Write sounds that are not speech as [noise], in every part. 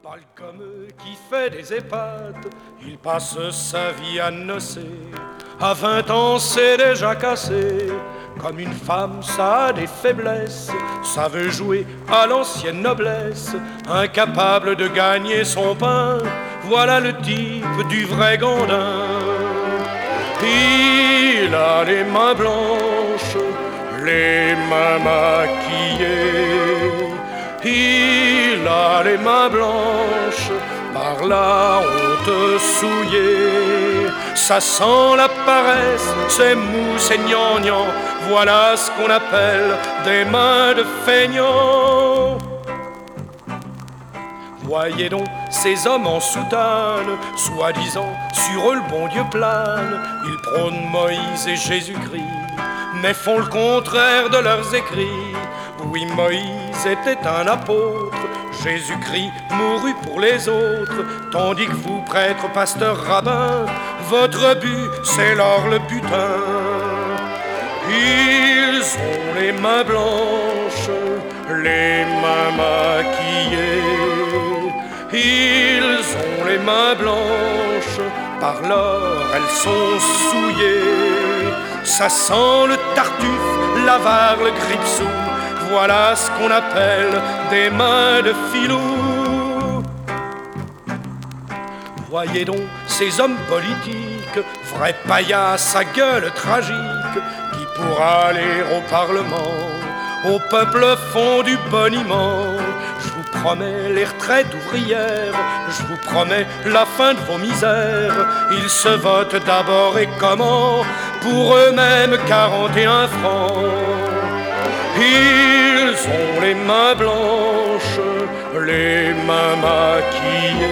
Parle comme qui fait des épates, il passe sa vie à nocer. À 20 ans, c'est déjà cassé. Comme une femme, ça a des faiblesses. Ça veut jouer à l'ancienne noblesse, incapable de gagner son pain. Voilà le type du vrai gandin. Il a les mains blanches, les mains maquillées. Il a les mains blanches par la honte souillée. Ça sent la paresse, c'est mou, c'est gnangnan. Voilà ce qu'on appelle des mains de feignant. Voyez donc ces hommes en soutane, soi-disant sur eux le bon Dieu plane. Ils prônent Moïse et Jésus-Christ, mais font le contraire de leurs écrits. Oui, Moïse était un apôtre, Jésus-Christ mourut pour les autres, tandis que vous, prêtres, pasteurs, rabbins, votre but, c'est l'or le butin. Ils ont les mains blanches, les mains maquillées. Ils ont les mains blanches, par l'or elles sont souillées. Ça sent le tartuffe, l'avare, le gripsou voilà ce qu'on appelle des mains de filou. Voyez donc ces hommes politiques, vrais paillasses à gueule tragique, qui pour aller au Parlement, au peuple font du boniment. Je vous promets les retraites ouvrières, je vous promets la fin de vos misères. Ils se votent d'abord et comment? Pour eux-mêmes 41 francs. Ont les mains blanches, les mains maquillées.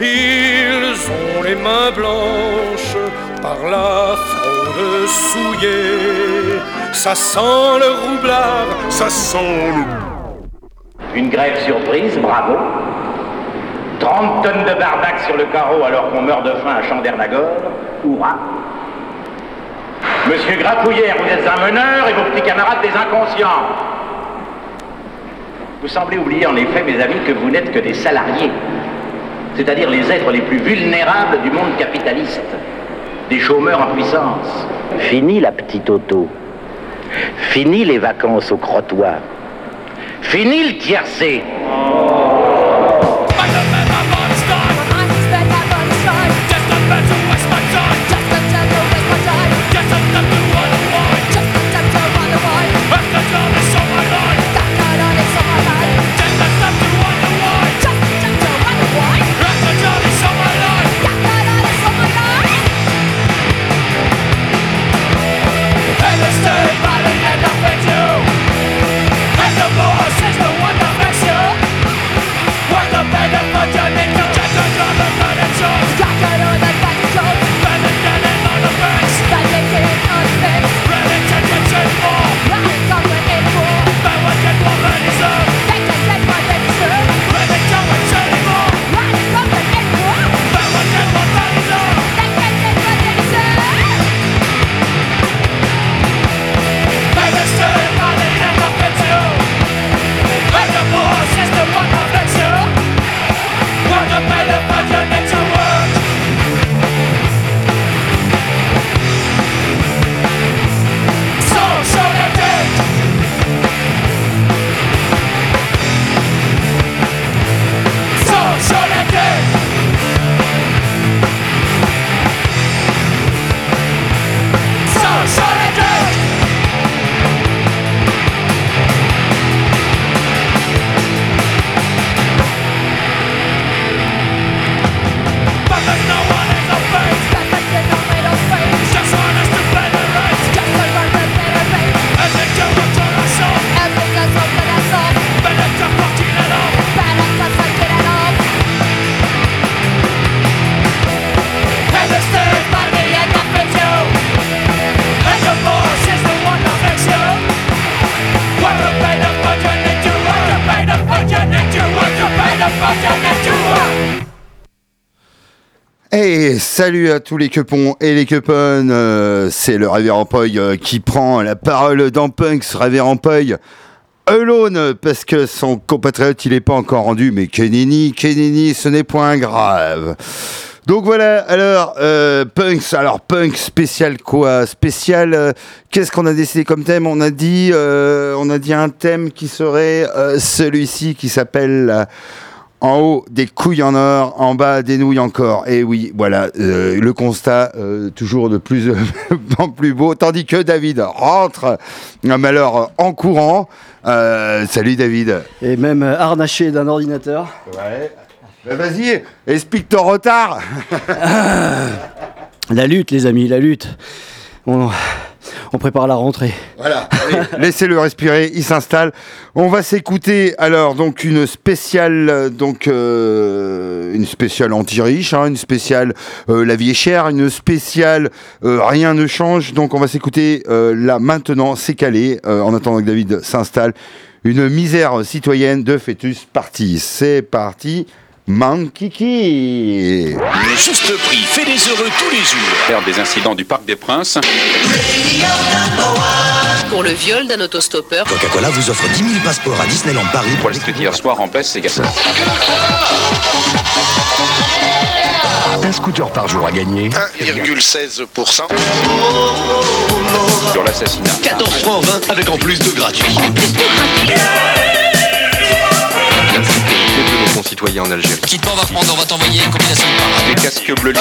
Ils ont les mains blanches par la fraude souillée. Ça sent le roublard, ça sent le... Une grève surprise, bravo. 30 tonnes de barbac sur le carreau alors qu'on meurt de faim à Chandernagore, hurrah. Monsieur Grapouillère, vous êtes un meneur et vos petits camarades des inconscients. Vous semblez oublier en effet, mes amis, que vous n'êtes que des salariés, c'est-à-dire les êtres les plus vulnérables du monde capitaliste, des chômeurs en puissance. Fini la petite auto. Fini les vacances au crottoir. Fini le tiercé. Salut à tous les quepons et les queponnes, euh, c'est le Révérend Poy euh, qui prend la parole dans Punks. Révérend Poy, Alone parce que son compatriote il est pas encore rendu, mais Kenini, Kenini, ce n'est point grave. Donc voilà, alors, euh, Punks, alors Punk spécial quoi? Spécial, qu'est-ce qu'on a décidé comme thème? On a dit un thème qui serait celui-ci qui s'appelle en haut des couilles en or, en bas des nouilles encore. Et oui, voilà, euh, le constat euh, toujours de plus [laughs] en plus beau, tandis que David rentre, euh, mais alors en courant. Euh, salut David. Et même euh, harnaché d'un ordinateur. Ouais. Bah, Vas-y, explique ton retard. [laughs] La lutte, les amis, la lutte. On, on prépare la rentrée. Voilà, [laughs] laissez-le respirer, il s'installe. On va s'écouter alors donc une spéciale donc euh, une spéciale anti-riche, hein, une spéciale euh, la vie est chère, une spéciale euh, rien ne change. Donc on va s'écouter euh, là maintenant, c'est calé euh, en attendant que David s'installe. Une misère citoyenne de Fœtus Party. C'est parti. Mankiki. Le juste prix fait les heureux tous les jours. Faire des incidents du Parc des Princes. Pour le viol d'un autostoppeur, Coca-Cola vous offre 10 000 passeports à Disneyland Paris Pour les hier soir en baisse, c'est gars. Un scooter par jour à gagner. 1,16%. Sur l'assassinat. 14 francs 20 avec en plus de gratuit. de nos concitoyens en Algérie. Quitte pas, on va prendre, on va t'envoyer une combinaison de parades. Les casques bleus.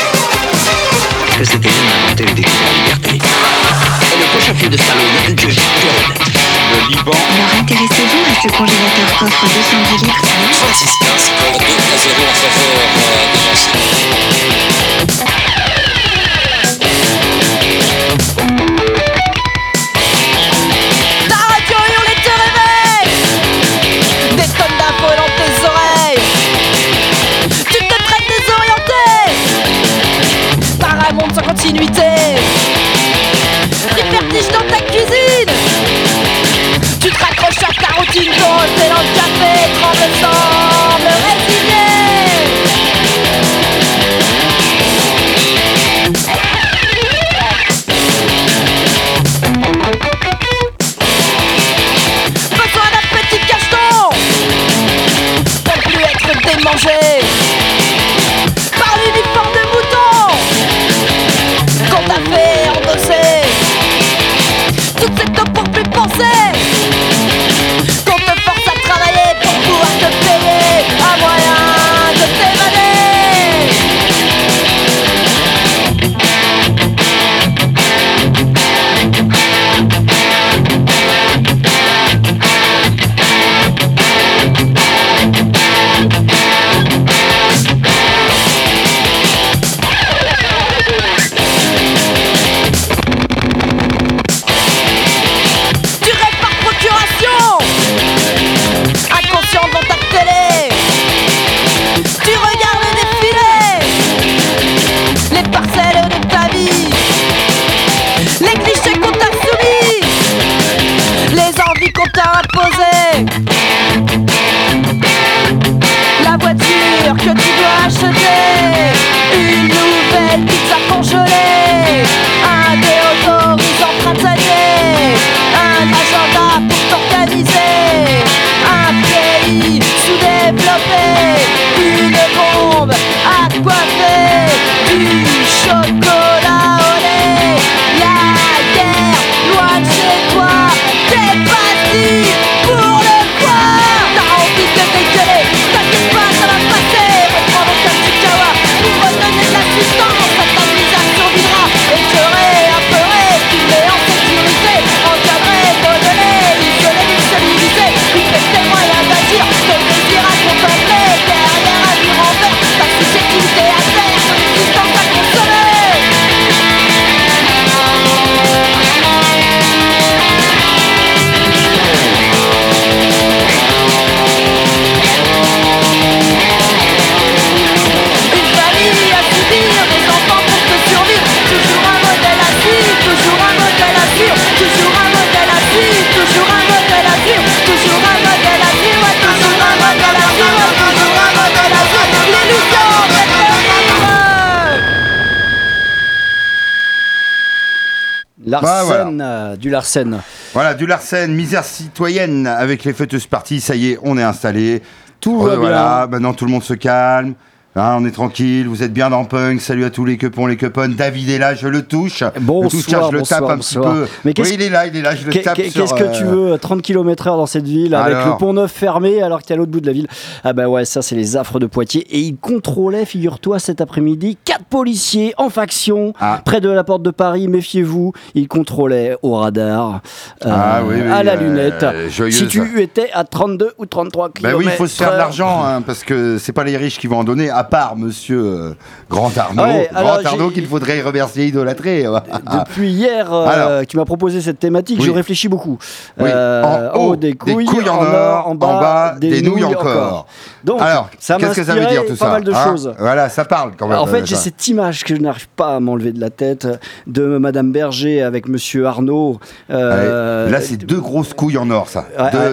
C'était inventé le décret de la liberté? et le prochain film de Stallone, Dieu, Le Liban. Alors intéressez-vous à ce congélateur coffre 210 litres 36 15 pour 2 à 0 en faveur euh, des continuité. Dans ta cuisine. Tu te raccroches sur ta routine Ton thé dans le café Tremble semble Besoin d'un petit cacheton. Pour plus être démangé Larsen, euh, du Larsen. Voilà, du Larsen, misère citoyenne avec les fêteuses parties. Ça y est, on est installé. Tout va voilà, maintenant tout le monde se calme. Hein, on est tranquille, vous êtes bien dans Punk. Salut à tous les quepons, les quepons. David est là, je le touche. Bonsoir, le touche, tiens, je le bonsoir, tape un bonsoir. petit peu. Mais oui, il est là, il est là, je le tape Qu'est-ce que euh, tu veux 30 km/h dans cette ville avec Alors. le pont neuf fermé alors que t'es à l'autre bout de la ville? Ah bah ouais, ça c'est les affres de Poitiers. Et ils contrôlaient, figure-toi, cet après-midi, quatre policiers en faction Ah. près de la porte de Paris. Méfiez-vous, ils contrôlaient au radar, euh, Ah oui, oui, à la euh, lunette. Si tu étais à 32 ou 33 Bah km. oui, il faut se faire de l'argent, hein, parce que c'est pas les riches qui vont en donner, à part monsieur euh, Grand Arnaud. Ouais, Grand Arnaud qu'il faudrait remercier, idolâtrer. Depuis hier, euh, tu m'as proposé cette thématique, Oui. je réfléchis beaucoup. Oui. Euh, en haut, des couilles, en or, en bas, des, nouilles encore. Donc, Alors, qu'est-ce que ça veut dire tout pas ça mal de hein choses. Voilà, ça parle quand même. En fait, j'ai cette image que je n'arrive pas à m'enlever de la tête de Madame Berger avec Monsieur Arnaud. euh. Là, c'est deux grosses couilles en or, ça.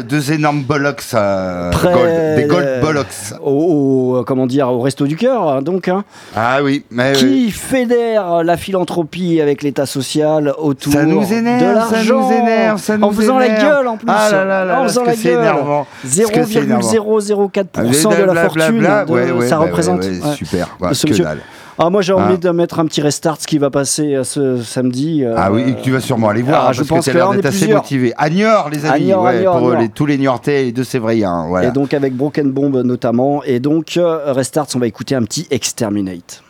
Deux, énormes bollocks euh, gold. Des gold euh, bollocks. Au, au- comment dire, au resto du cœur, hein, donc. hein, Ah oui, mais oui. qui fédère la philanthropie avec l'État social autour Ça nous énerve, de ça l'argent. nous énerve, ça nous en faisant énerve. la gueule en plus. Ah là là là, en faisant que la gueule. énervant. Ce que c'est énervant. 0,004% de la fortune ouais, ouais, ça bah, représente. ouais, super, ce que monsieur. dalle. Ah, moi j'ai envie Hein. de mettre un petit restart ce qui va passer euh, ce samedi. euh, Ah oui, et que tu vas sûrement aller voir, ah, hein, je parce pense que tu as l'air d'être assez motivé. À Niort, les amis, Niort, ouais, Niort, pour Niort. les- tous les Niortais et de Sévriens. Voilà. Et donc avec Broken Bomb notamment. Et donc euh, Restarts, on va écouter un petit Exterminate.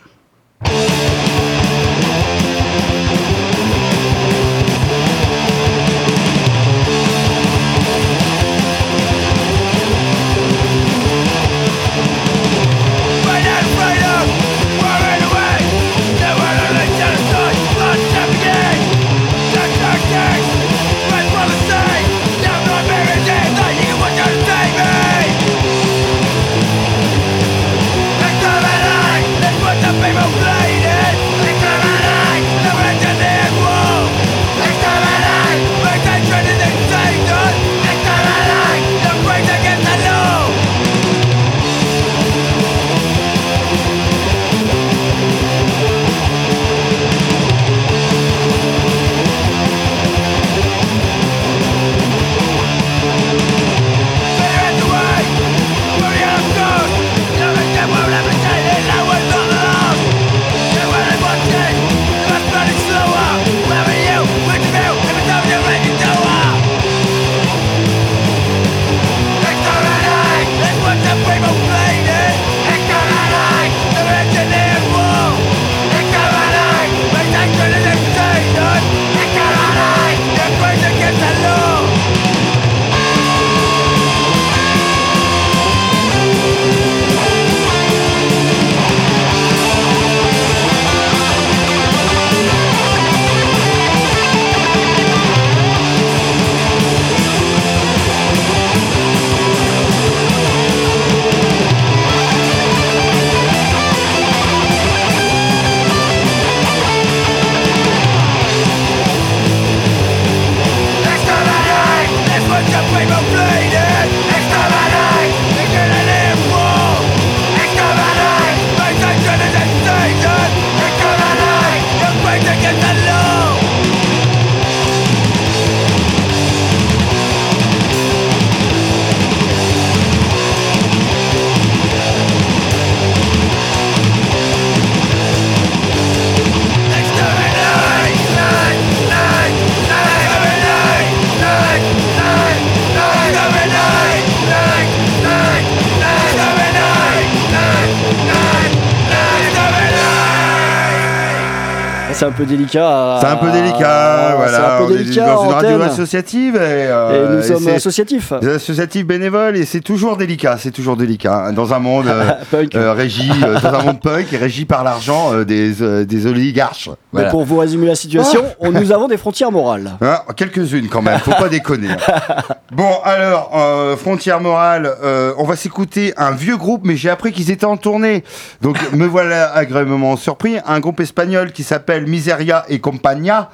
Peu délicat. C'est un peu délicat, voilà. C'est un on peu est délicat. dans en une radio associative et, Et euh, nous sommes associatifs. Des associatifs bénévoles et c'est toujours délicat, c'est toujours délicat. hein, Dans un monde [laughs] euh, Punk. euh, régi, euh, dans un monde punk et régi par l'argent des, des oligarches. Mais Voilà. pour vous résumer la situation, on- nous avons des frontières morales. Hein, Quelques-unes quand même, faut pas déconner. hein. [laughs] Bon, alors, euh, Frontière Morale, euh, on va s'écouter un vieux groupe, mais j'ai appris qu'ils étaient en tournée. Donc, me voilà agréablement surpris. Un groupe espagnol qui s'appelle Miseria et Compagnia,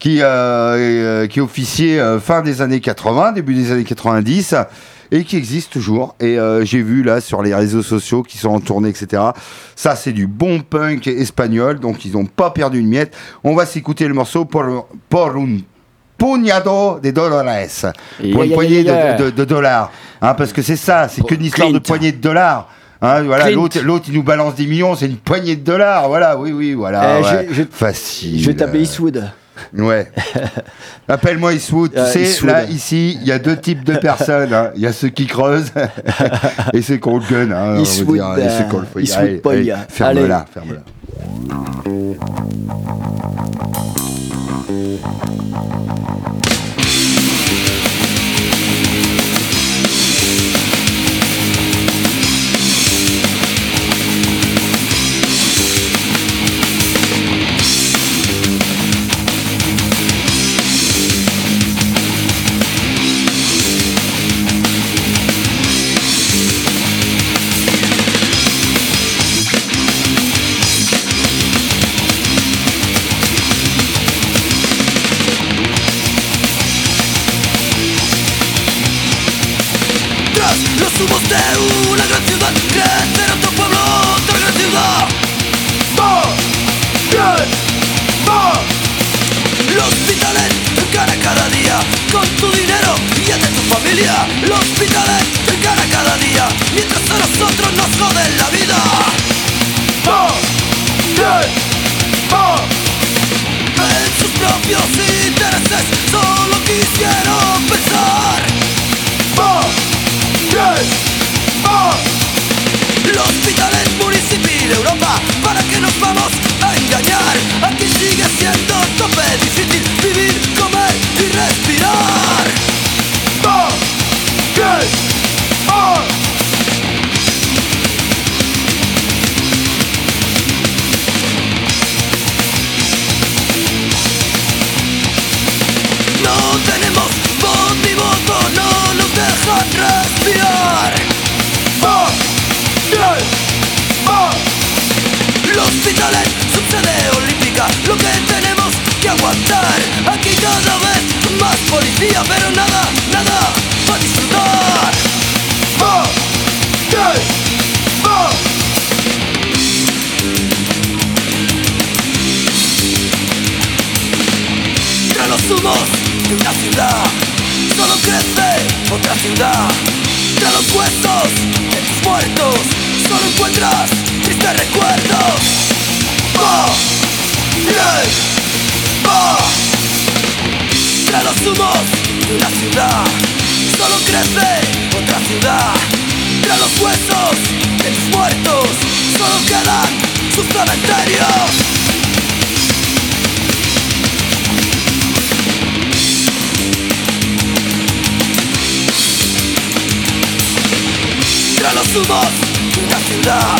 qui, euh, euh, qui officiait euh, fin des années 80, début des années 90. Et qui existe toujours. Et euh, j'ai vu là sur les réseaux sociaux qui sont en tournée, etc. Ça, c'est du bon punk espagnol. Donc, ils n'ont pas perdu une miette. On va s'écouter le morceau Por, por un puñado de dólares. Pour une poignée de, de- de dollars. Hein, parce que c'est ça, c'est qu'une histoire de poignée de dollars. Hein, voilà, l'autre, l'autre, il nous balance des millions, c'est une poignée de dollars. Voilà, oui, oui, voilà. Eh, je- ouais. je- Facile. Je vais t'appeler Eastwood. Ouais. [laughs] Appelle-moi Eastwood. Tu Euh, sais, Eastwood. là, ici, il y a deux types de personnes. hein. Il y a ceux qui creusent [laughs] et ceux qui ont le gun. Hein, on va Eastwood, dire. Et ceux qui ont le euh. Eastwood Allez, allez. Ferme-la, ferme-la. Tras de una ciudad. Solo crece otra ciudad. Tras los huesos de tus muertos Solo quedan sus cementerios. Tras los humos de una ciudad.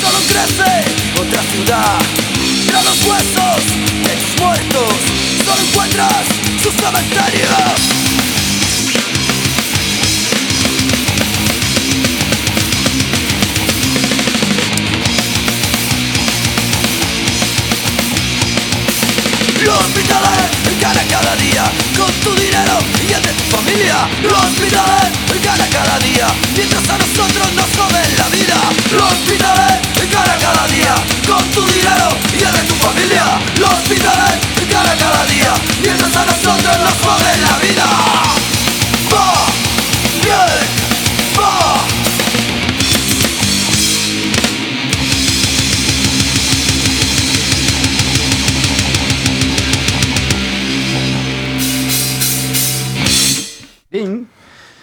Solo crece otra ciudad Tras los huesos de tus muertos Solo encuentras sus cementerios Los gana cada día Con tu dinero y de tu familia. Los hospitales gana cada día Mientras a nosotros nos joden la vida. Los hospitales gana cada día Con tu dinero y el de tu familia. Los hospitales gana cada día Mientras a nosotros nos joden la vida. Va, bien,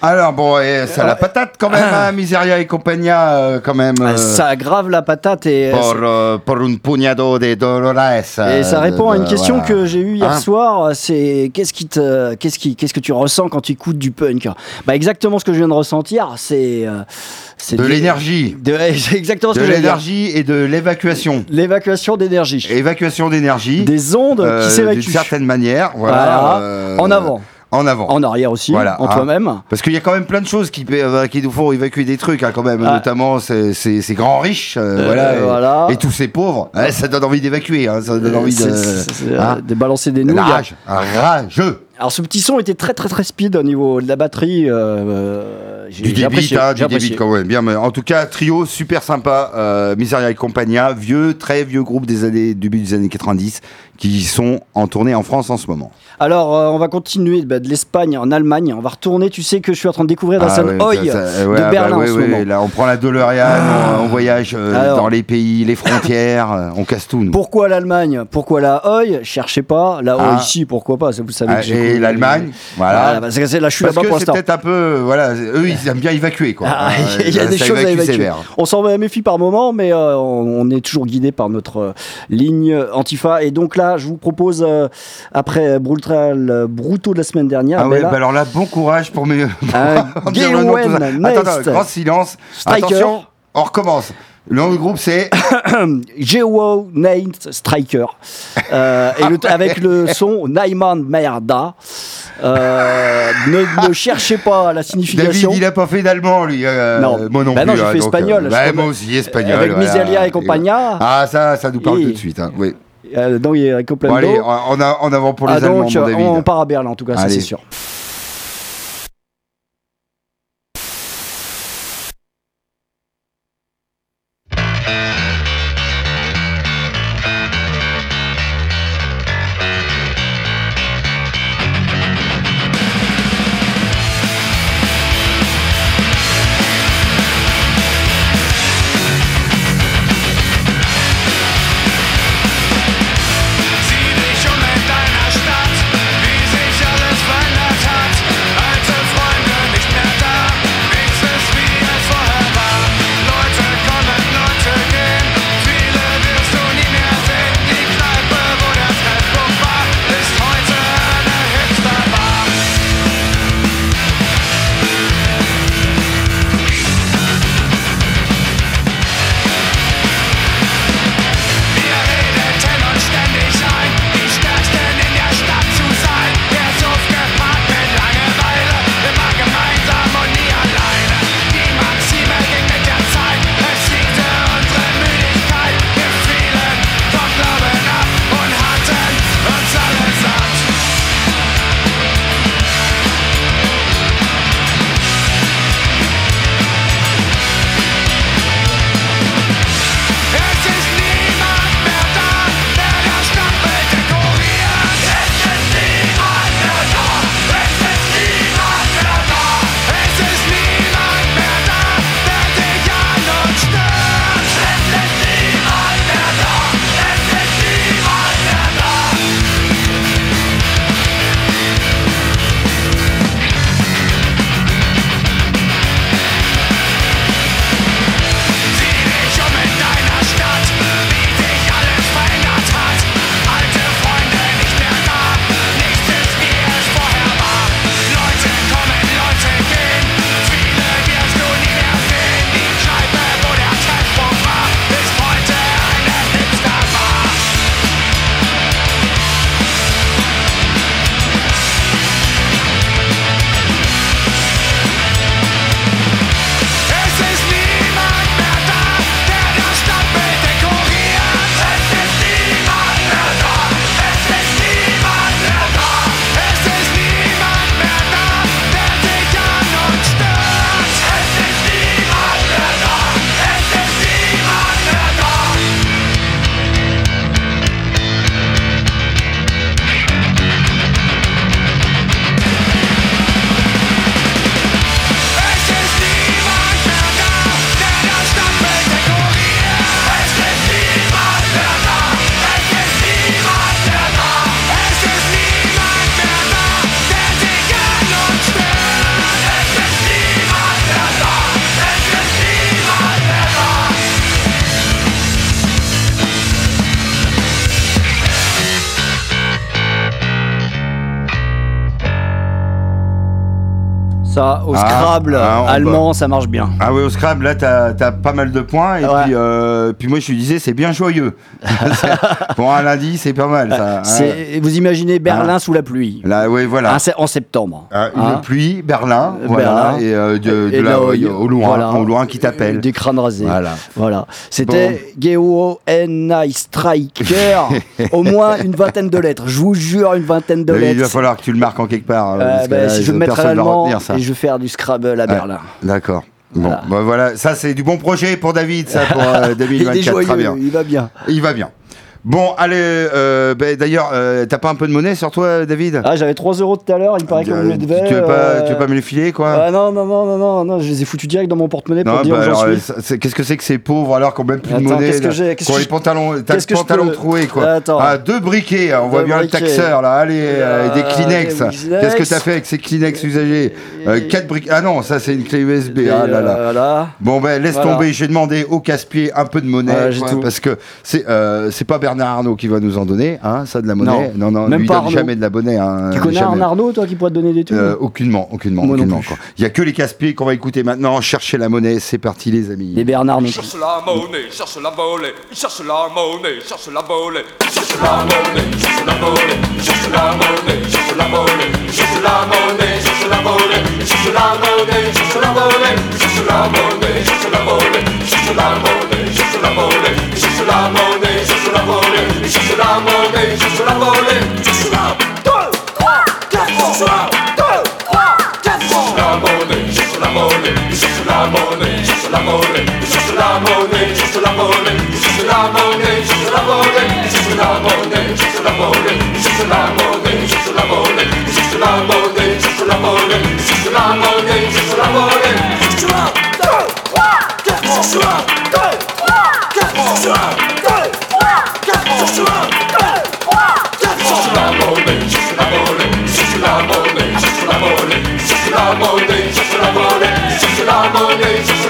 Alors bon, et ça la patate quand même, hein, Miseria et compagnia, euh, quand même. Ah, euh, Ça aggrave la patate et, Pour, euh, pour un puñado de dólares. et ça euh, répond à une question que j'ai eue hier Hein soir. C'est qu'est-ce qui te, qu'est-ce qui, qu'est-ce que tu ressens quand tu écoutes du punk? Bah exactement ce que je viens de ressentir. C'est, euh, c'est De l'énergie. De, c'est [laughs] exactement ce De que j'allais dire. l'énergie et de l'évacuation. L'évacuation d'énergie. Évacuation d'énergie. Des ondes euh, qui D'une s'évacuent. certaine manière. Voilà. Voilà. euh, En avant. En avant. En arrière aussi. Voilà, en hein. toi-même. Parce qu'il y a quand même plein de choses qui, euh, qui nous font évacuer des trucs, hein, quand même, Ah. notamment ces, ces- ces grands riches, euh, Euh, voilà, et, voilà. et tous ces pauvres. Ouais, ça donne envie d'évacuer, hein, ça donne envie de, hein, balancer des de nouilles. rage, un rageux. Alors ce petit son était très très très speed au niveau de la batterie. euh, Du débit, hein, du débit quand même. Bien, mais en tout cas, trio super sympa. Euh, Miseria et Compagnia, vieux, très vieux groupe des années, début des années 90, qui sont en tournée en France en ce moment. Alors, euh, on va continuer bah, de l'Espagne en Allemagne. On va retourner. Tu sais que je suis en train de découvrir la Ah ça- ça- ouais, de ah bah Berlin ouais, en ce ouais, moment. Ah. Là, on prend la DeLorean, on, on voyage euh, Alors. dans les pays, les frontières, euh, on casse tout. nous. Pourquoi l'Allemagne? Pourquoi la Oi Cherchez pas. La Ah. ici, pourquoi pas Vous savez Ah, que et l'Allemagne, voilà. Parce que là, je suis là-bas c'est peut-être un peu, voilà, eux ils aiment bien évacuer quoi. Ah, [laughs] il y a des choses à évacue évacuer. On s'en méfie par moment, mais on, est toujours guidé par notre ligne Antifa. Et donc là, je vous propose, euh, après Brutal euh, Bruto de la semaine dernière, Ah ouais, bah alors là, bon courage pour mes. [laughs] ça. Gawain Attends, grand silence. Striker. Attention, on recommence. Le nom du groupe c'est. [coughs] Geo Night Striker Euh, et le- avec le son Naiman Merda. Euh, ne, ne cherchez pas la signification. David, il a pas fait d'allemand lui. euh, Non. Moi non Bah plus. non, j'ai hein, fait espagnol, euh, bah, moi aussi espagnol. Avec voilà. Miseria et compagnia. Ah ça, ça nous parle Et- tout de suite. hein, Oui. Euh, donc, il y a Complendo. Bon allez, en, en- avant pour les Ah, Allemands, donc, David. on part à Berlin en tout cas, ça Allez. c'est sûr. Ça, au Ah, Scrabble ah, allemand, ça marche bien. Ah oui, au Scrabble, là, t'as as pas mal de points. Et Ouais. puis, euh, puis moi, je lui disais, c'est bien joyeux. [laughs] Pour un lundi, c'est pas mal, ça. hein. Vous imaginez Berlin Ah. sous la pluie. Là, oui, voilà. C'est en septembre. Une Hein pluie, Berlin, Euh, voilà, Berlin. et euh, de, Et là, là, au, loin, voilà. au loin qui t'appelle. Des crânes rasés. Voilà. Voilà. C'était Geo N.I. Striker. [laughs] Au moins une vingtaine de lettres. Je vous jure, une vingtaine de Mais Il va lettres. falloir que tu le marques en quelque part. hein, Euh, parce que bah, là, si je le mettre à personne va l'allemand, et je veux faire du Scrabble à Berlin. D'accord. Bon, Voilà. bah voilà, ça c'est du bon projet pour David, ça pour euh, [laughs] Il est 2024, joyeux, très bien. il va bien. Il va bien. Bon, allez, euh, ben, d'ailleurs, euh, t'as pas un peu de monnaie sur toi, David? Ah, j'avais 3 euros tout à l'heure, il me paraît qu'on me le devait. tu, veux pas, euh, tu veux pas me les filer, quoi? Ah non, non, non, non, non, non, je les ai foutus direct dans mon porte-monnaie pour Non, dire bah j'en suis. c'est- qu'est-ce que c'est que ces pauvres alors qu'on même plus de monnaie qu'est-ce que j'ai- qu'est-ce que les pantalons, t'as le qu'est-ce que je pantalon peux- troué quoi. Attends. Ah, deux briquets, on voit bien briquets. le taxeur là. Allez, euh, des Kleenex. Qu'est-ce que t'as fait avec ces Kleenex usagés Quatre briquets. Ah non, ça c'est une clé USB. Ah là là. Bon ben laisse tomber, j'ai demandé au casse-pied un peu de monnaie parce que c'est c'est pas Bernard Bernard Arnault qui va nous en donner, hein, ça de la monnaie. Non, non, même pas jamais de la monnaie. Tu connais un Arnaud, toi, qui pourrait te donner des trucs Aucunement, aucunement, aucunement. Il n'y a que les casse-pieds qu'on va écouter maintenant. Cherchez la monnaie, c'est parti, les amis. Les Bernard Arnault. Monnaie, cherche la monnaie, cherche la monnaie, cherche la monnaie, cherche la monnaie, cherche la monnaie, cherche la monnaie, cherche la monnaie, cherche la monnaie, cherche la monnaie, cherche la monnaie,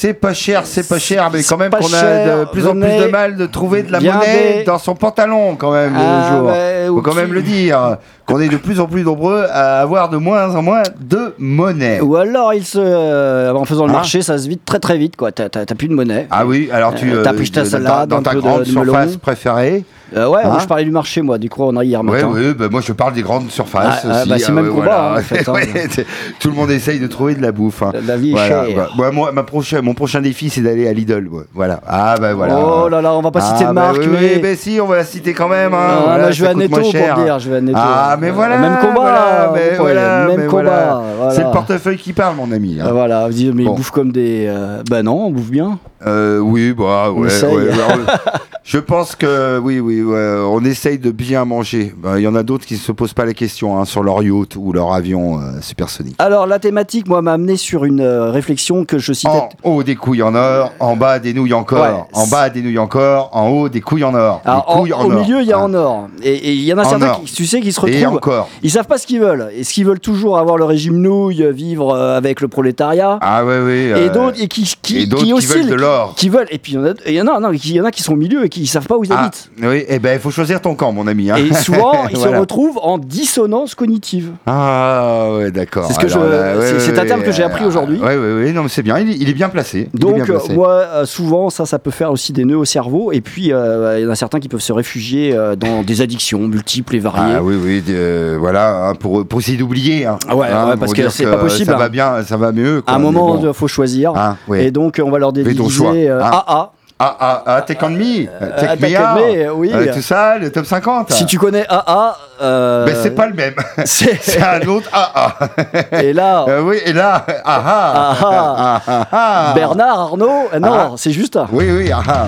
c'est pas cher, c'est pas cher, mais quand même qu'on a de plus en plus de mal de trouver de la monnaie dans son pantalon quand même Ah, jours. ouais, Faut quand même le dire, qu'on est de plus en plus nombreux à avoir de moins en moins de monnaie. Ou alors, il se, euh, en faisant le Hein marché, ça se vide très très vite, quoi. T'as plus de monnaie. Ah oui, alors tu Euh, plus ta dans- salade, dans, ta grande surface préférée. Euh, ouais, moi, Hein je parlais du marché, moi, du coup, on a hier Ouais, matin. ouais, bah, moi je parle des grandes surfaces Ah, ah, bah, c'est même ouais, combat, voilà. hein, en fait, [laughs] hein. Ouais, c'est- tout le monde essaye de trouver de la bouffe. hein. La vie est chère. bah, moi, moi, ma prochaine, mon prochain défi c'est d'aller à Lidl. ouais. Voilà. Ah bah voilà. Oh là là, on va pas citer Ah, de bah marque, oui, mais. si, on va la citer quand même. Hein. Ah, Voilà, bah, je vais à Netto pour dire, je vais à Netto. Ah, mais voilà. même combat, voyez, même combat. C'est le portefeuille qui parle, mon ami. hein. Ah, voilà, vous dites, mais bouffent comme des. euh, Bah non, on bouffe bien. Euh, oui, bah ouais. essaye. ouais, ouais, [laughs] on- je pense que oui, oui, ouais, on essaye de bien manger. Bah, Il y en a d'autres qui ne se posent pas la question hein, sur leur yacht ou leur avion euh, supersonique. Alors, la thématique, moi, m'a amené sur une euh, réflexion que je citais. En haut des couilles en or, en bas des nouilles encore, en bas des nouilles encore, en haut des couilles en or. Alors, des en- couilles en au or. milieu, il y a Ah. en or. Et et il y en a En certains, or. qui, tu sais, qui se Et retrouvent. encore. Ils savent pas ce qu'ils veulent. Est-ce qu'ils veulent toujours avoir le régime nouille, vivre euh, avec le prolétariat Ah ouais, oui. et euh, d'autres et qui, qui, et qui qui veulent de l'or. Qui veulent et puis il y en a et y en a non, il y en a qui sont au milieu et qui savent pas où ils ah, habitent oui, eh ben il faut choisir ton camp, mon ami. hein. et souvent [laughs] ils Voilà. se retrouvent en dissonance cognitive Ah ouais, d'accord. C'est ce que je- Alors là, ouais, c'est- ouais, c'est un terme que j'ai appris aujourd'hui. Ouais, ouais, ouais, non, mais c'est bien. Il, est- il est bien placé. donc bien placé. moi euh, souvent ça ça peut faire aussi des nœuds au cerveau et puis euh, il y en a certains qui peuvent se réfugier euh, dans des addictions multiples et variées Ah oui, oui, euh, voilà, hein, pour, pour essayer d'oublier. hein. Ah ouais, Hein, parce que c'est pas possible, Ça va bien, ça va mieux. à quoi, un mais moment bon. il faut choisir ouais. et donc on va leur ton choix. euh. AA Ah, ah, ah, Take On Me, Take Attack Me Out, oui. euh, tout ça, le top 50. si tu connais AA euh, Ben, c'est pas le même. [laughs] c'est- [laughs] un autre AA. et là [laughs] Euh, oui, et là, ah ah. Ah, ah. Ah, ah, ah. Bernard Arnault euh, non c'est juste Oui, oui, ah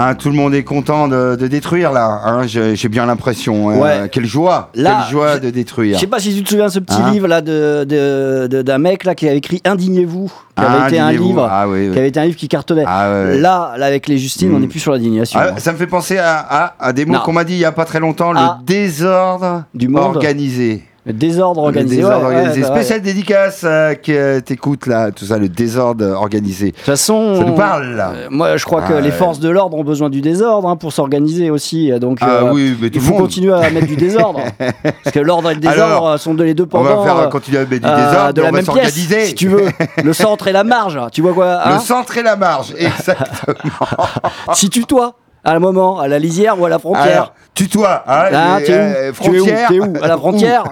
hein, tout le monde est content de, de détruire là. hein, J'ai bien l'impression. hein. Ouais. Quelle joie, Là, quelle joie de détruire. Je sais pas si tu te souviens de ce petit livre là de, de- de- d'un mec là qui avait écrit Indignez-vous, qui avait été un livre, Ah oui, oui. qui avait été un livre qui cartonnait. Ah, ouais, ouais. Là, là avec les Justines, on Mm. n'est plus sur l'indignation. Ah, ça me fait penser à, à- à des mots qu'on m'a dit il y a pas très longtemps, le désordre Du monde. organisé. Le désordre organisé. Le désordre ouais, organisé. ouais. Spécial dédicace euh, que t'écoutes là, tout ça, le désordre organisé. De toute façon, Ça nous parle là. euh, moi je crois que les forces de l'ordre ont besoin du désordre hein, pour s'organiser aussi. Donc Ah euh, oui, mais tout il faut monde. continuer à mettre du désordre. [laughs] Parce que l'ordre et le désordre Alors, euh, sont de les deux On pendant. va faire euh, continuer à mettre du désordre, de la on va même s'organiser. si tu veux. [laughs] Le centre et la marge. Tu vois quoi hein Le centre et la marge, exactement. [laughs] Situe-toi à un moment, à la lisière ou à la frontière. Alors, tutoie, hein, Hein, les, t'es où euh, Tu es où frontières. T'es où À la [laughs] frontière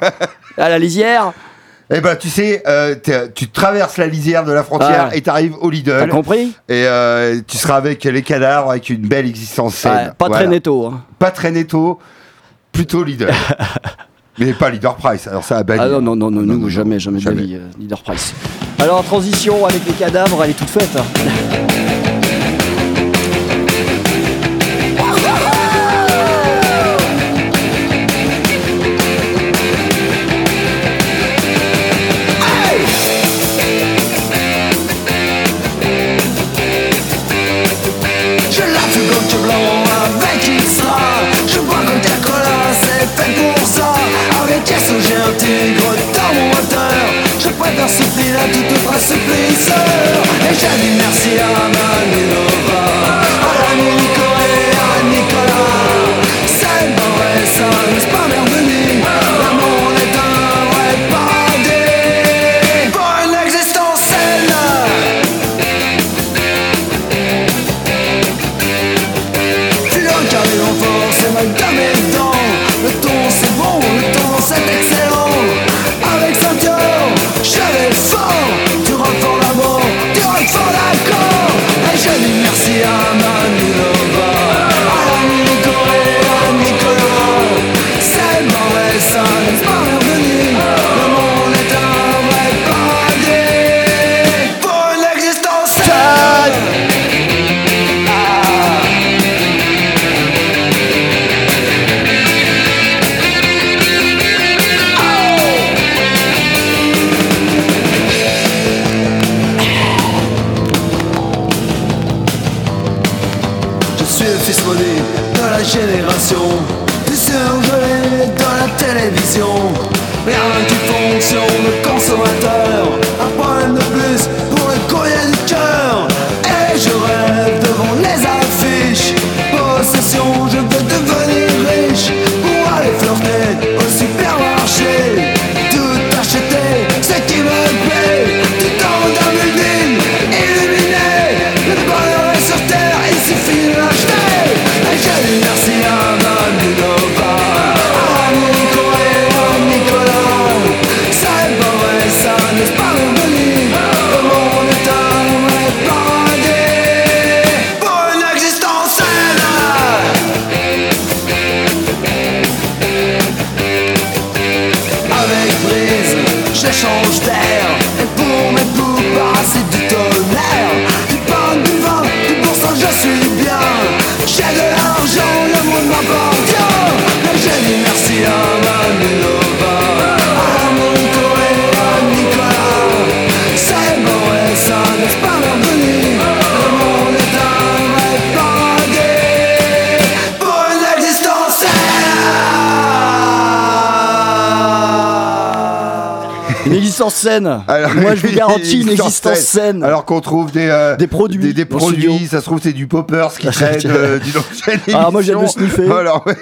À la lisière [laughs] Eh ben, tu sais, euh, t'es- tu traverses la lisière de la frontière Ouais. et t'arrives au Lidl. T'as compris Et euh, tu seras avec les cadavres, avec une belle existence saine. Ouais, Pas Voilà. très netto. hein. Pas très netto, plutôt Lidl. [laughs] Mais pas Leader Price, alors ça a banni. Ah non, non, non, non, nous, jamais, jamais, de la jamais. vie, euh, Leader Price. Alors, transition avec les cadavres, elle est toute faite. hein. Saine. Alors, Moi, je vous [laughs] garantis une existence saine. Alors qu'on trouve des, euh, Des produits des, des dans le produits, studio. ça se trouve c'est du poppers qui [laughs] traîne euh, d'une [laughs] ancienne Ah, moi, j'aime le sniffer. Alors, ouais.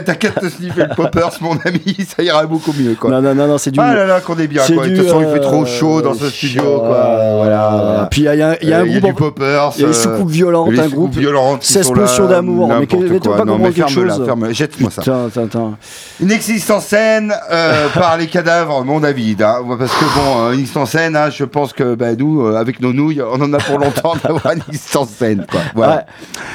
T'as qu'à te sniffer le poppers, [laughs] mon ami, ça ira beaucoup mieux, quoi. Non, non, non, non, c'est du. Ah là là, qu'on est bien, quoi. De toute façon, il fait euh, trop chaud dans ce studio, quoi. Voilà. Puis il y a, y a- y a un Euh, il y a groupe. du poppers. Il y a les euh, soucoupes violentes, les un groupe. violentes qui 16 sont potions d'amour. Mais pas comprendre quelque chose. Jette-moi ça. Une existence saine euh, [laughs] par les cadavres, mon David. hein. Parce que bon, euh, une existence saine, hein, je pense que bah, nous, euh, avec nos nouilles, on en a pour longtemps [laughs] d'avoir une existence saine. Quoi. Voilà. Ouais.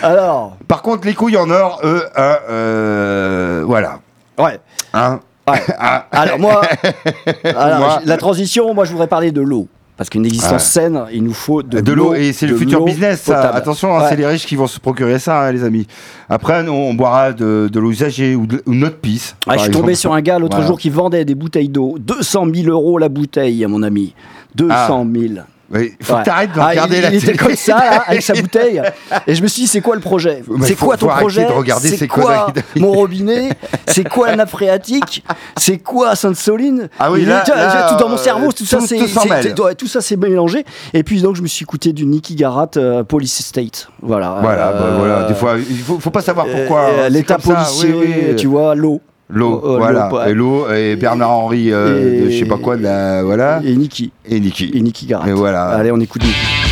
Alors, Par contre, les couilles en or, eux, hein, euh, voilà. ouais. Hein Ouais. [laughs] Ah. Alors moi, [laughs] alors, Moi- la transition, moi je voudrais parler de l'eau. Parce qu'une existence Ouais. saine, il nous faut de, De l'eau, et c'est le futur business, ça. Attention, hein, c'est les riches qui vont se procurer ça, hein, les amis. Après, nous, on boira de, de l'eau usagée ou, de, ou notre pisse. Ah, je suis tombé sur un gars l'autre jour qui vendait des bouteilles d'eau. 200 000 euros la bouteille, mon ami. 200 000. Il faut Ouais. que t'arrêtes de Ah, regarder il, la il était comme ça, là, avec sa [laughs] bouteille. Et je me suis dit, c'est quoi le projet C'est quoi ton projet de regarder ces quoi mon [laughs] robinet C'est quoi la nappe phréatique C'est quoi Sainte-Soline Ah oui, Il là- là, tout dans mon euh, cerveau, tout, ça, tout- c'est tout c'est- c'est- ça, c'est mélangé. Et puis donc, je me suis écouté du Nicky Garat, euh, Police State. Voilà. Voilà, bah, Euh, voilà. Des fois, il faut, faut pas savoir pourquoi. euh, hein, c'est L'état policier, oui, oui. tu vois, l'eau. L'eau, Euh, voilà. l'eau, ouais. Et l'eau, et Bernard Henry, euh, je sais pas quoi, de la, voilà. Et Nicky. Et Nicky. Et Nicky Garat. Et voilà. Allez, on écoute Nicky.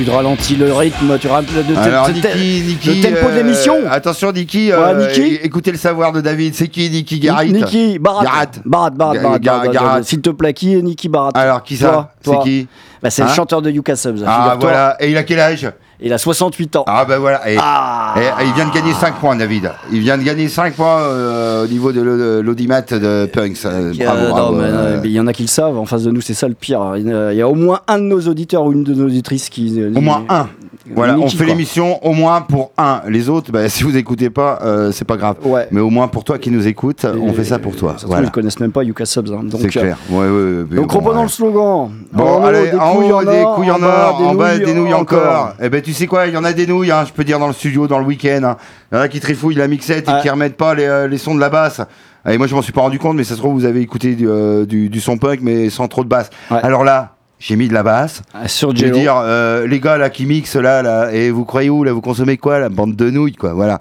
Tu te ralentis le rythme, tu ralentis le, tempo de euh, l'émission. Attention, Niki. Euh, Écoutez le savoir de David. C'est qui, Niki Garit Niki Barat. Barat, Barat, Barat. S'il te plaît, qui est Niki Barat? Alors, qui ça? C'est qui? Bah, C'est Hein? le chanteur de Yuka Subs. Ah, voilà. Et il a quel âge? Il a 68 ans. Ah, ben voilà. Et, Ah. et- et il vient de gagner 5 points, David. Il vient de gagner 5 points euh, au niveau de l'au- l'audimat de Punks. Euh, Euh, Bravo, non, bravo. mais, euh. il y en a qui le savent. En face de nous, c'est ça le pire. Il y a- il y a au moins un de nos auditeurs ou une de nos auditrices qui. Au moins un. Voilà, on fait l'émission au moins pour un. Les autres, bah, [laughs] si vous écoutez pas, euh, c'est pas grave. Ouais. Mais au moins pour toi qui nous écoute, on fait ça pour toi. Voilà. Ils connaissent même pas Yuka Subs. hein. Donc, C'est clair. Ouais, ouais, ouais, mais Donc bon, reprenons le slogan. Bon, En haut, allez, en haut, en des couilles en or, en bas, des nouilles encore. Eh ben, tu sais quoi, il y en a des nouilles, hein, je peux dire, dans le studio, dans le week-end. hein. Il y en a qui trifouillent la mixette et Ouais. qui remettent pas les, euh, les sons de la basse. Et moi, je m'en suis pas rendu compte, mais ça se trouve, vous avez écouté du, euh, du, du son punk, mais sans trop de basse. Ouais. Alors là, j'ai mis de la basse. Ah, Sur Je veux Jello. dire, euh, les gars là qui mixent là, là, et vous croyez où là Vous consommez quoi La bande de nouilles, quoi. Voilà.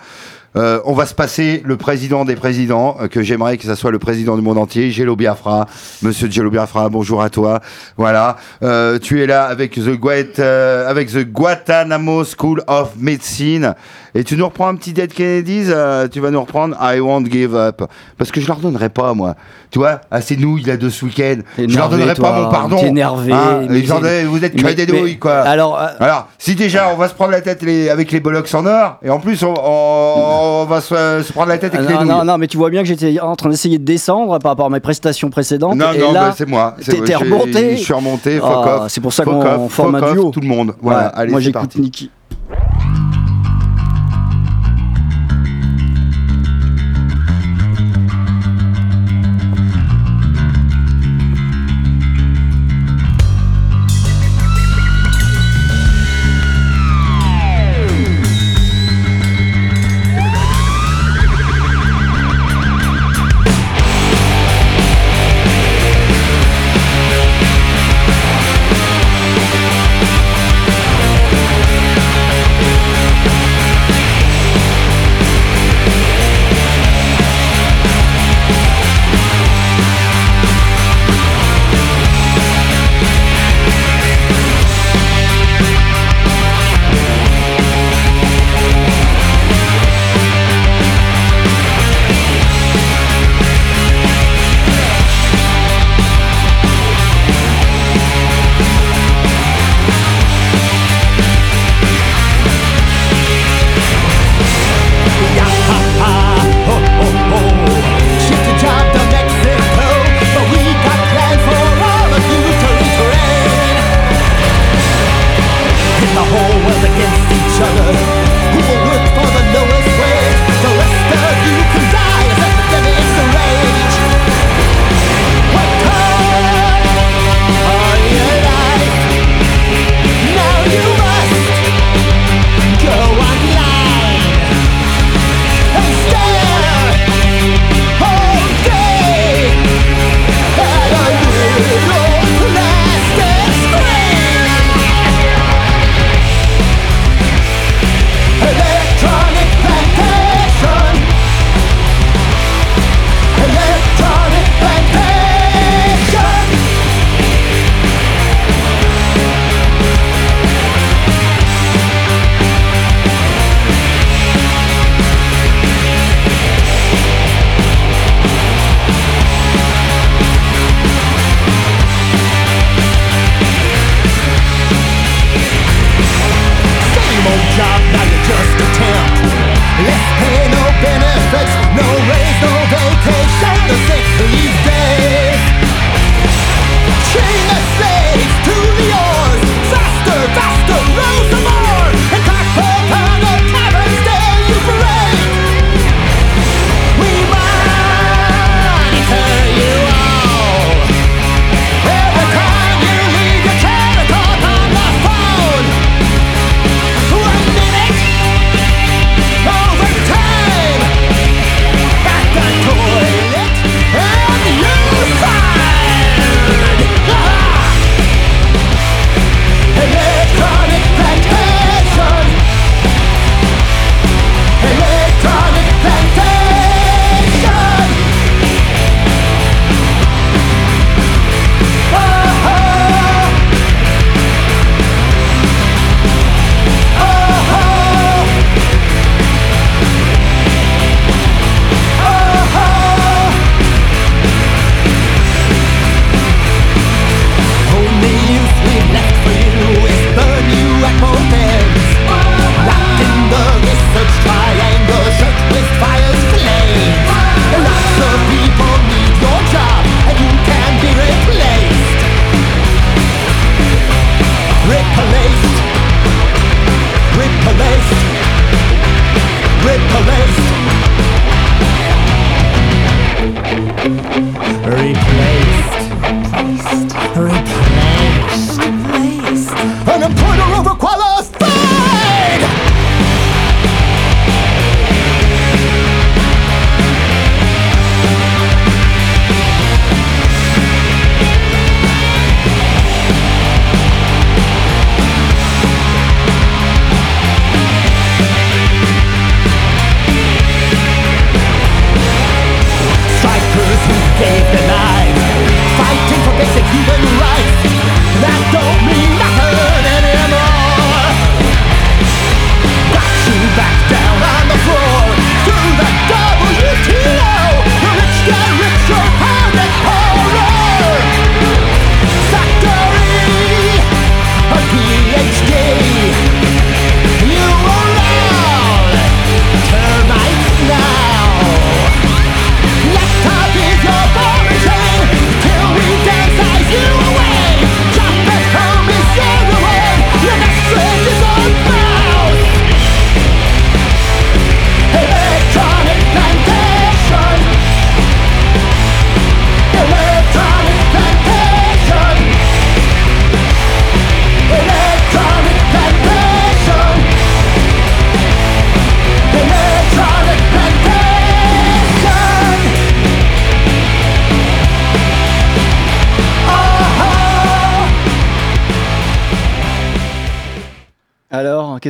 Euh, on va se passer le président des présidents, euh, que j'aimerais que ça soit le président du monde entier, Gélo Biafra. Monsieur Gélo Biafra, bonjour à toi. Voilà. Euh, tu es là avec the, euh, avec the Guantanamo School of Medicine. Et tu nous reprends un petit Dead Kennedys, tu vas nous reprendre I Won't Give Up. Parce que je leur donnerai pas, moi. Tu vois, à ces nouilles là de ce week-end. Je leur donnerai pas mon pardon. t'es énervé, Hein, mais vous êtes que des nouilles, quoi. alors, Alors, si déjà on va se prendre la tête les- avec les bollocks en or, et en plus on, on- on va se, se prendre la tête avec les non, nouilles. non, non, mais tu vois bien que j'étais en train d'essayer de descendre par rapport à mes prestations précédentes. Non, et non, bah, c'est moi. T'es remonté. Je suis remonté, Ah, off. C'est pour ça qu'on forme un duo. tout le monde. Voilà, Ouais, allez, moi j'écoute. Niki.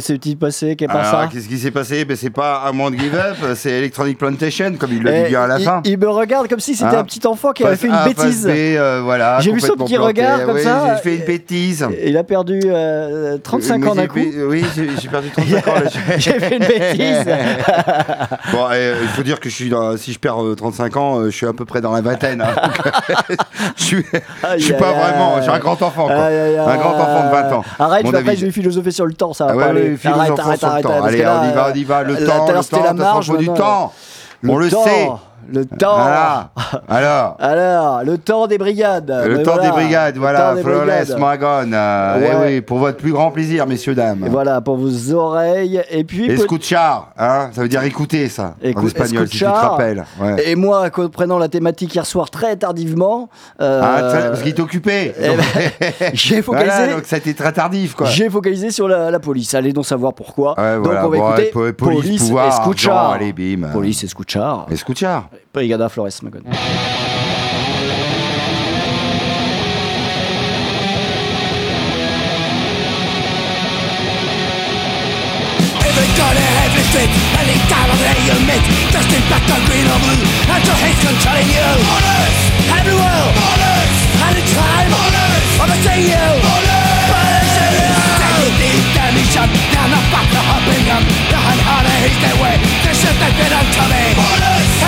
Qu'est-ce qui s'est passé Qu'est pas ça qu'est-ce qui s'est passé? Ben, C'est pas un monde give up, [laughs] c'est Electronic Plantation, comme il le Eh, dit bien à la il, fin. il me regarde comme si c'était Hein? un petit enfant qui avait fait une A, bêtise. B, euh, voilà, J'ai vu son petit regard comme Oui, ça. J'ai fait une bêtise. Il a perdu euh, 35 Mais ans d'un coup. Oui, j'ai perdu 35 ans. [laughs] J'ai fait une bêtise. [laughs] Bon, eh, il faut dire que je suis dans, si je perds euh, 35 ans, euh, je suis à peu près dans la vingtaine. hein. Je suis, je suis Aïe, pas vraiment, je suis un grand enfant, quoi. Un grand enfant de 20 ans. Arrête, je vais philosopher sur le temps, ça va Ah ouais. Temps. Allez, on y va, on y va. Le temps, le temps, la marge, du temps. On le sait. Le temps. Voilà. [laughs] Alors. Alors, le temps des brigades. Le temps voilà, des brigades, le voilà, des Flawless brigades. Magon. euh, Ouais. eh oui, pour votre plus grand plaisir, messieurs, dames. Et voilà, pour vos oreilles. Et puis. Escuchar, hein, ça veut dire écouter, ça, en Écoute, espagnol, si tu te rappelles. Ouais. Et moi, comprenant la thématique hier soir très tardivement. euh, Ah, très- parce qu'il occupé. eh ben, [laughs] [laughs] j'ai focalisé. Voilà, donc ça a été très tardif, quoi. J'ai focalisé sur la, la police. Allez donc savoir pourquoi. Ouais, donc on va écouter po- police, pouvoir, Escuchar. argent, allez, bim. Police Escuchar. Escuchar. Brigada Flores Magón. Street, any time of day you meet Just impact on green or blue controlling you Everywhere time you back, they're hopping up he's their way They should have been on Tommy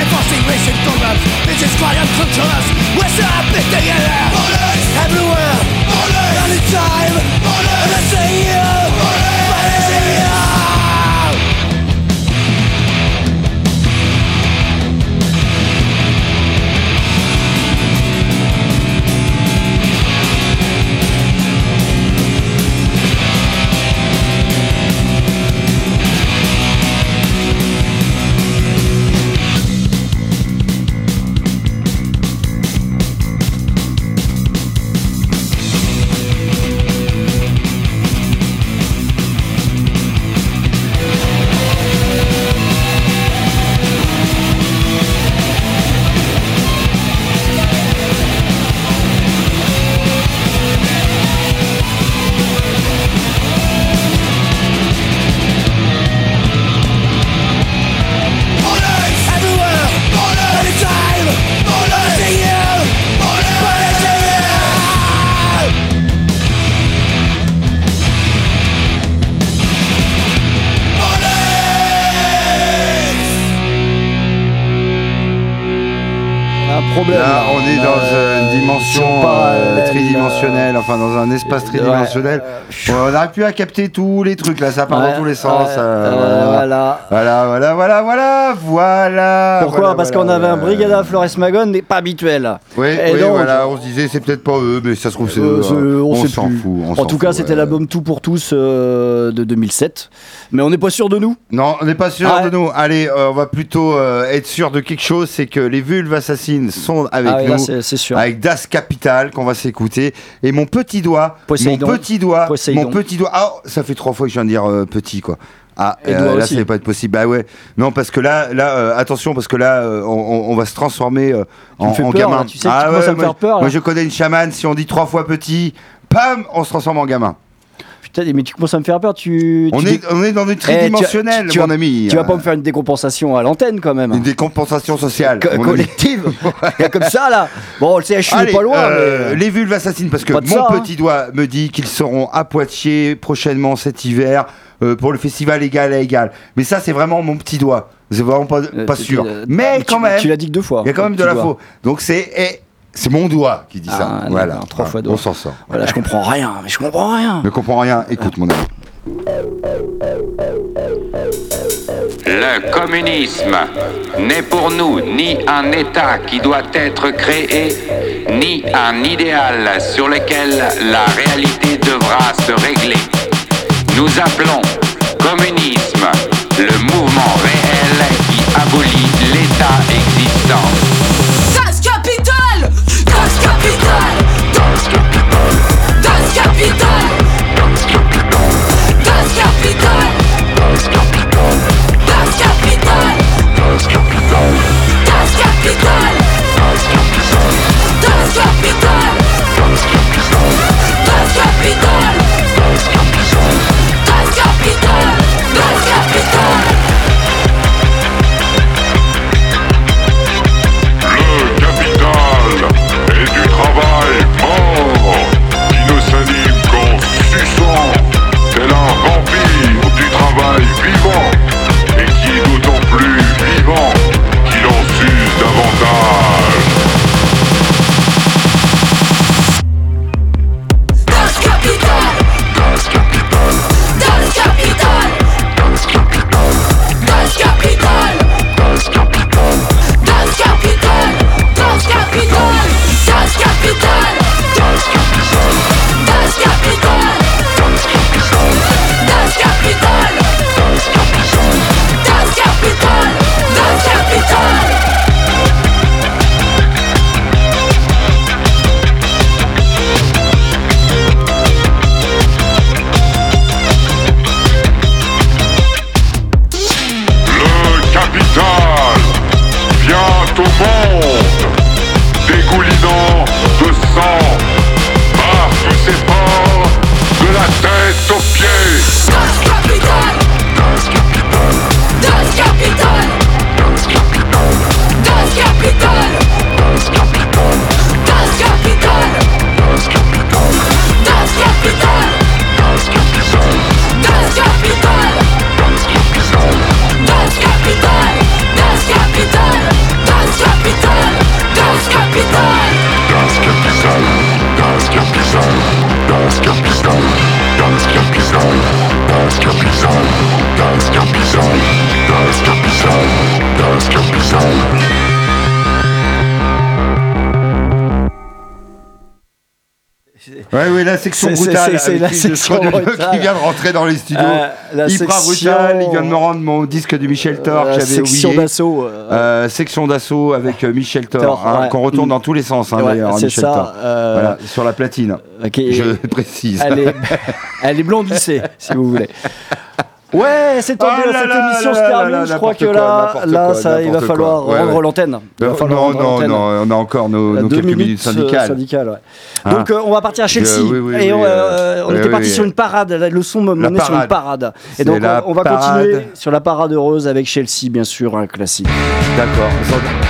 Enforcing race and This is quite and We're submitting it Everywhere. Police. Anytime. Police. And I say you. Problème. Là, on est dans Euh, une dimension euh, tridimensionnelle, enfin dans un espace tridimensionnel. on n'arrive plus à capter tous les trucs, là, ça part Ouais, dans tous les sens. ouais, euh, voilà. voilà. Voilà, voilà, voilà, voilà. Pourquoi voilà, Parce voilà, qu'on avait un. Brigada Flores Magón, mais pas habituel. Oui, Et oui, donc, voilà, on se disait, c'est peut-être pas eux, mais ça se trouve, c'est eux. hein. on s'en fout. on En tout cas, c'était l'album Tout pour tous de 2007. Mais on n'est pas sûr de nous. Non, on n'est pas sûr Ah de nous. Allez, on va plutôt être sûr de quelque chose, c'est que les vulves assassines sont avec Ah nous, sûr. avec Das Capital qu'on va s'écouter. Et mon petit doigt, Poséidon. mon petit doigt, Poséidon. mon petit doigt. Ah, ça fait trois fois que je viens de dire euh, petit quoi. Ah, doigt là, ça va pas être possible. Bah ouais. Non, parce que là, là, euh, attention, parce que là, euh, on, va se transformer euh, en, fais en peur, gamin. là. Tu sais que tu commences à me moi, faire peur, là. Moi, je connais une chamane. Si on dit trois fois petit, pam, on se transforme en gamin. Putain, mais tu commences à me faire peur. Tu, On tu est, on est dans une Eh, tu- tridimensionnelle, tu mon vas- ami. Tu vas pas me faire une décompensation à l'antenne quand même. Une décompensation sociale. Co- collective. [laughs] Comme ça là. Bon, le CHU est Allez, pas loin. euh, mais... Les vulves assassines, parce que mon hein. petit doigt me dit qu'ils seront à Poitiers prochainement cet hiver euh, pour le festival égal à égal. Mais ça, c'est vraiment mon petit doigt. C'est vraiment pas, Euh, pas sûr. Mais tu- quand même, Tu l'as dit que deux fois. il y a quand même de la faux. Donc c'est eh, c'est mon doigt qui dit Ah, ça. d'accord, Voilà, trois Voilà, fois doigt. on s'en sort. Voilà, je comprends rien. Mais je comprends rien. Ne comprends rien. Écoute, mon ami. Le communisme n'est pour nous ni un État qui doit être créé, ni un idéal sur lequel la réalité devra se régler. Nous appelons communisme le mouvement réel qui abolit Ouais, oui, la section brutale. c'est- la section brutale. qui vient de rentrer dans les studios. Euh, Hyper section- brutal. Il vient de me rendre mon disque de Michel Thor Euh, que j'avais section d'assaut, euh, Euh, section d'assaut avec Michel Thor, Thor, hein, ouais. qu'on retourne Mm. dans tous les sens, hein, Ouais, d'ailleurs, Michel ça, Thor. Voilà, sur la platine. Je précise. Elle est, [laughs] elle est blondissée, si vous voulez. Ouais, c'est temps Ah là cette là émission là se termine. je crois que là, là ça, il va falloir. Ouais, rendre ouais. l'antenne. Non, non, non, on a encore nos, Euh, nos quelques minutes minutes, euh, syndicales. syndicales, ouais. Hein Donc euh, on va partir à Chelsea. Euh, oui, oui, et on, euh, était parti oui. sur une parade. La leçon me menait sur une parade. Et donc on, va parade. continuer sur la parade heureuse avec Chelsea, bien sûr, un classique. D'accord.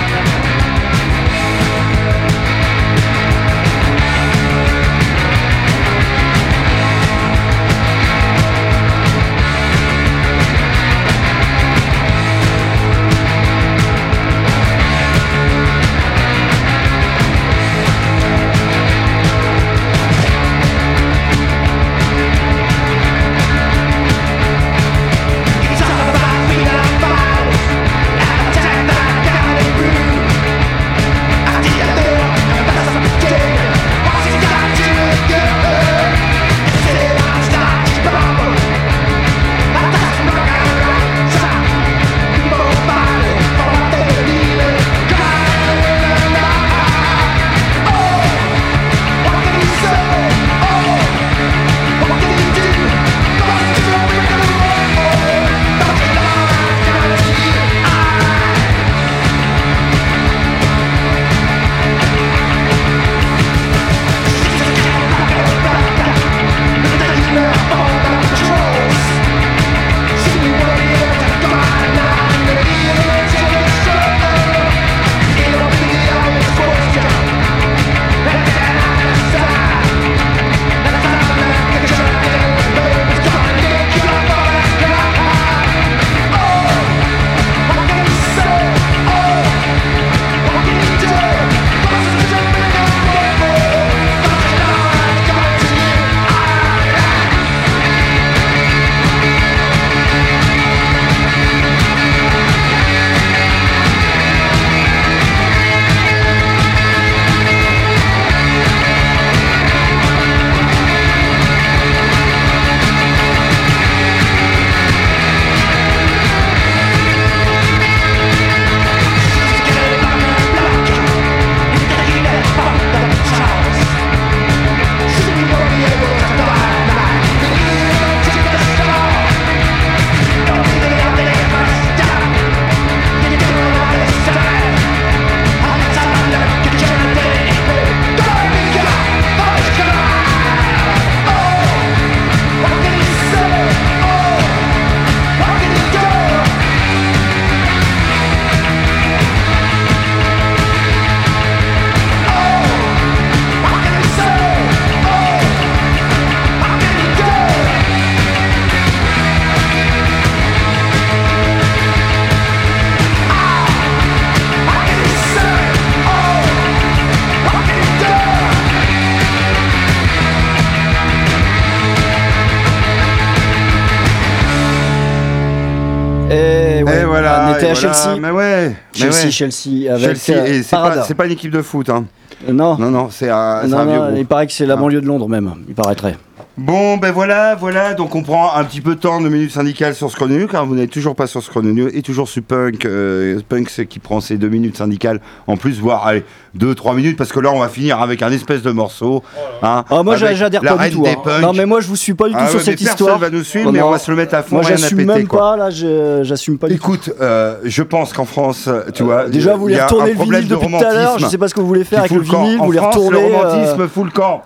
Voilà. Chelsea. Mais ouais. mais Chelsea, ouais. Chelsea, avec Chelsea, euh, et c'est pas, une équipe de foot. Hein. Non, Non, non, c'est un, non, un vieux non, groupe. il paraît que c'est la Ah. banlieue de Londres même, il paraîtrait. Bon, ben voilà, voilà. Donc on prend un petit peu de temps de minutes syndicales sur chrono, car vous n'êtes toujours pas sur ce chrono et toujours sur Punk. euh, Punk, c'est qui prend ses deux minutes syndicales en plus, voire allez, deux, trois minutes, parce que là on va finir avec un espèce de morceau. hein, Ah, moi j'adhère pas du tout. hein. Non mais moi je vous suis pas du tout Ah sur ouais, cette mais histoire. Personne va nous suivre, Non, mais on va se le mettre à fond. Moi j'assume même quoi. pas là, j'assume pas du tout. Écoute, euh, je pense qu'en France, tu vois, Déjà vous voulez retourner un le problème vinyle de depuis tout à l'heure, je romantisme sais pas ce que vous voulez faire avec le vinyle, vous voulez retourner. le romantisme euh, fout le camp.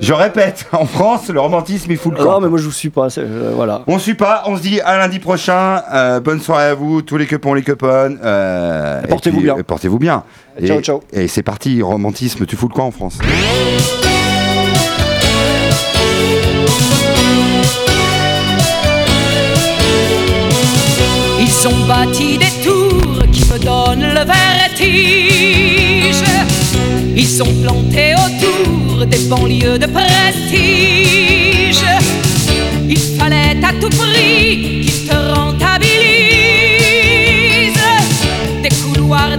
Je répète, en France, le romantisme il fout le camp. Non mais moi je vous suis pas, euh, voilà. On suit pas, on se dit à lundi prochain. Euh, bonne soirée à vous, tous les cupons, les cupons. Euh, Portez-vous bien. Portez-vous bien. Ciao, Et- ciao. Et c'est parti, romantisme, tu fous le camp en France. Ils ont bâti des tours qui me donnent le vertige. Ils sont plantés autour des banlieues de prestige. Il fallait à tout prix qu'ils te rentabilisent des couloirs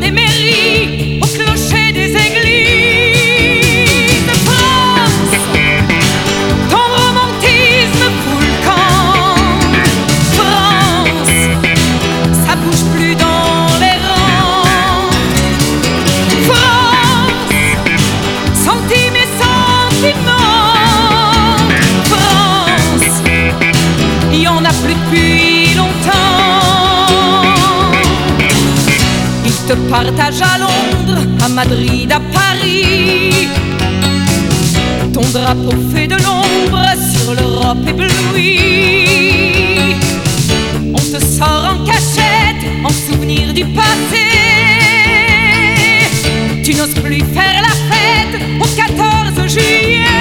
te partage à Londres, à Madrid, à Paris. Ton drapeau fait de l'ombre sur l'Europe éblouie. On te sort en cachette, en souvenir du passé. Tu n'oses plus faire la fête au 14 juillet.